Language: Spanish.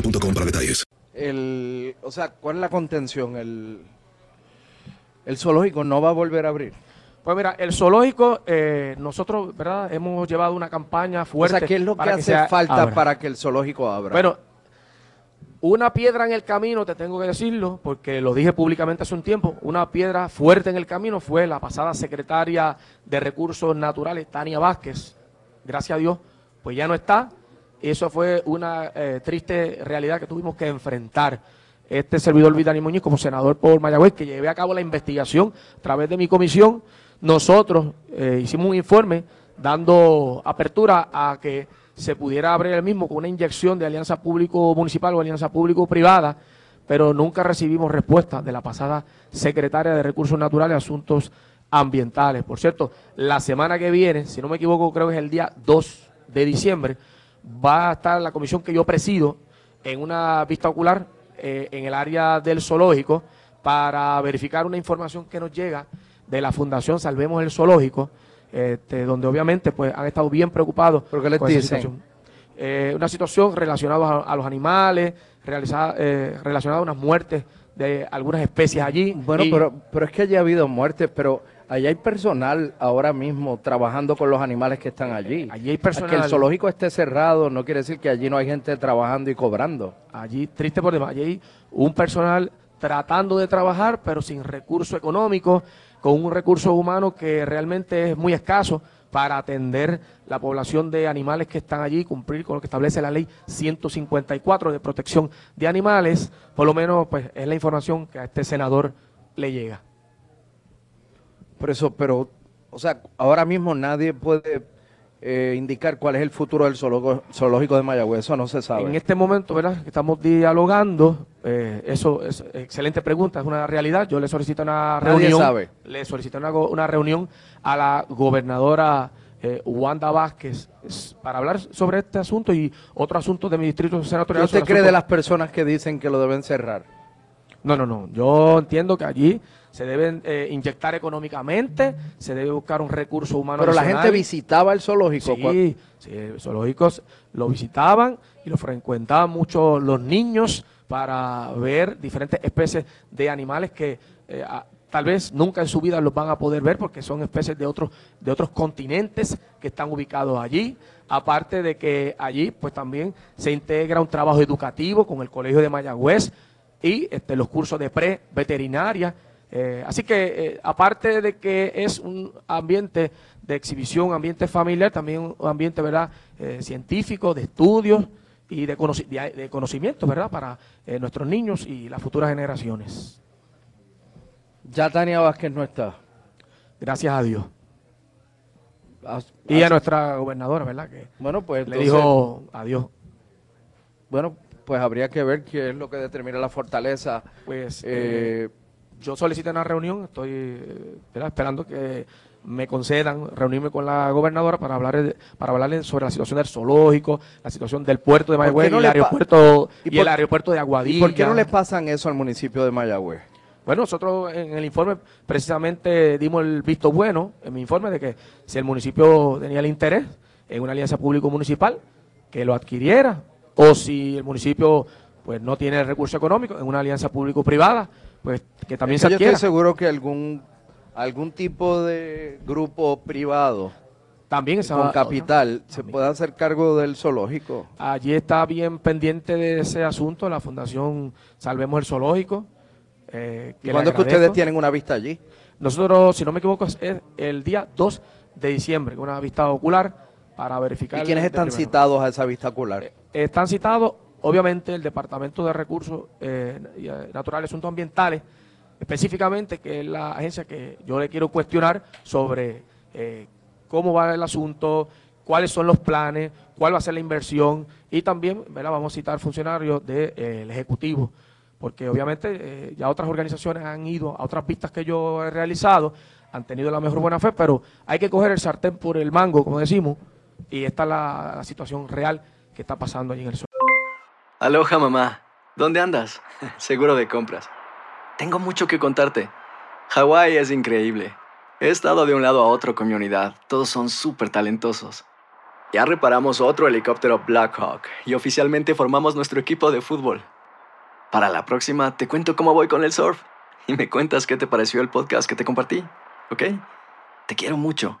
boostmobile.com para detalles. El, o sea, ¿cuál es la contención? El, el zoológico no va a volver a abrir. Pues mira, el zoológico, eh, nosotros, ¿verdad? Hemos llevado una campaña fuerte. o sea, ¿qué es lo que hace falta abra. para que el zoológico abra? Bueno, una piedra en el camino, te tengo que decirlo, porque lo dije públicamente hace un tiempo, una piedra fuerte en el camino fue la pasada secretaria de Recursos Naturales, Tania Vázquez. Gracias a Dios, pues ya no está. Eso fue una eh, triste realidad que tuvimos que enfrentar. Este servidor Vidani Muñoz, como senador por Mayagüez, que llevé a cabo la investigación a través de mi comisión, nosotros eh, hicimos un informe dando apertura a que se pudiera abrir el mismo con una inyección de alianza público-municipal o alianza público-privada, pero nunca recibimos respuesta de la pasada secretaria de Recursos Naturales y Asuntos Ambientales. Por cierto, la semana que viene, si no me equivoco, creo que es el día 2 de diciembre, va a estar la comisión que yo presido en una vista ocular eh, en el área del zoológico para verificar una información que nos llega de la Fundación Salvemos el Zoológico, este, donde obviamente pues han estado bien preocupados. ¿Pero qué les con esa dicen? situación. Eh, una situación relacionada a, a los animales, realizada, eh, relacionada a unas muertes de algunas especies allí. Bueno, Y- pero, pero es que haya habido muertes, pero allá hay personal ahora mismo trabajando con los animales que están allí. Allí hay personal. Que el zoológico esté cerrado no quiere decir que allí no hay gente trabajando y cobrando. Allí, triste por demás, allí hay un personal tratando de trabajar, pero sin recurso económico, con un recurso humano que realmente es muy escaso para atender la población de animales que están allí, cumplir con lo que establece la ley 154 de protección de animales, por lo menos pues es la información que a este senador le llega. Por eso, pero, o sea, ahora mismo nadie puede eh, indicar cuál es el futuro del zoológico, de Mayagüez, eso no se sabe. En este momento, ¿verdad? Estamos dialogando. eh, eso es excelente pregunta, es una realidad. Yo le solicito una Nadie reunión. sabe. Le solicité una, una reunión a la gobernadora eh, Wanda Vázquez para hablar sobre este asunto y otro asunto de mi distrito ¿Qué senatorial. usted sobre cree de las personas que dicen que lo deben cerrar? No, no, no. Yo entiendo que allí se deben eh, inyectar económicamente, se debe buscar un recurso humano. Pero la gente visitaba el zoológico. Sí, sí, zoológicos lo visitaban y lo frecuentaban mucho los niños para ver diferentes especies de animales que eh, a- tal vez nunca en su vida los van a poder ver porque son especies de otros de otros continentes que están ubicados allí. Aparte de que allí pues también se integra un trabajo educativo con el Colegio de Mayagüez y este, los cursos de pre-veterinaria. Eh, así que, eh, aparte de que es un ambiente de exhibición, ambiente familiar, también un ambiente, ¿verdad?, eh, científico, de estudios y de, conoci- de, de conocimiento, ¿verdad?, para nuestros niños y las futuras generaciones. Ya Tania Vázquez no está. Gracias a Dios. As- Y a nuestra gobernadora, ¿verdad?, que Bueno, pues le dijo adiós. bueno, pues habría que ver qué es lo que determina la fortaleza. Pues Eh, eh, yo solicité una reunión, estoy eh, ¿verdad? esperando que me concedan reunirme con la gobernadora para hablar para hablarle sobre la situación del zoológico, la situación del puerto de ¿Por qué Mayagüez, no y el aeropuerto y, por- el aeropuerto de Aguadilla. ¿Y por qué no le pasan eso al municipio de Mayagüez? Bueno, nosotros en el informe precisamente dimos el visto bueno, en mi informe, de que si el municipio tenía el interés en una alianza público-municipal, que lo adquiriera, o si el municipio pues no tiene recurso económico en una alianza público-privada, pues que también Es se yo adquiera. estoy seguro que algún algún tipo de grupo privado También esa con capital se puede hacer cargo del zoológico. Allí está bien pendiente de ese asunto la Fundación Salvemos el Zoológico. eh, ¿Y le cuándo es que ustedes tienen una vista allí? Nosotros, si no me equivoco, es es el día 2 de diciembre, con una vista ocular para verificar. ¿Y quiénes están citados a esa vista ocular? Están citados, obviamente, el Departamento de Recursos eh, eh, Naturales y Asuntos Ambientales, específicamente, que es la agencia que yo le quiero cuestionar sobre eh, cómo va el asunto, cuáles son los planes, cuál va a ser la inversión y también ¿verdad? vamos a citar funcionarios del Ejecutivo, porque obviamente eh, ya otras organizaciones han ido a otras vistas que yo he realizado, han tenido la mejor buena fe, pero hay que coger el sartén por el mango, como decimos, y esta es la, situación real que está pasando allí en el sur. Aloha mamá, ¿dónde andas? Seguro de compras. Tengo mucho que contarte. Hawái es increíble. He estado de un lado a otro con mi unidad. Todos son súper talentosos. Ya reparamos otro helicóptero Blackhawk y oficialmente formamos nuestro equipo de fútbol. Para la próxima te cuento cómo voy con el surf y me cuentas qué te pareció el podcast que te compartí, ¿ok? Te quiero mucho.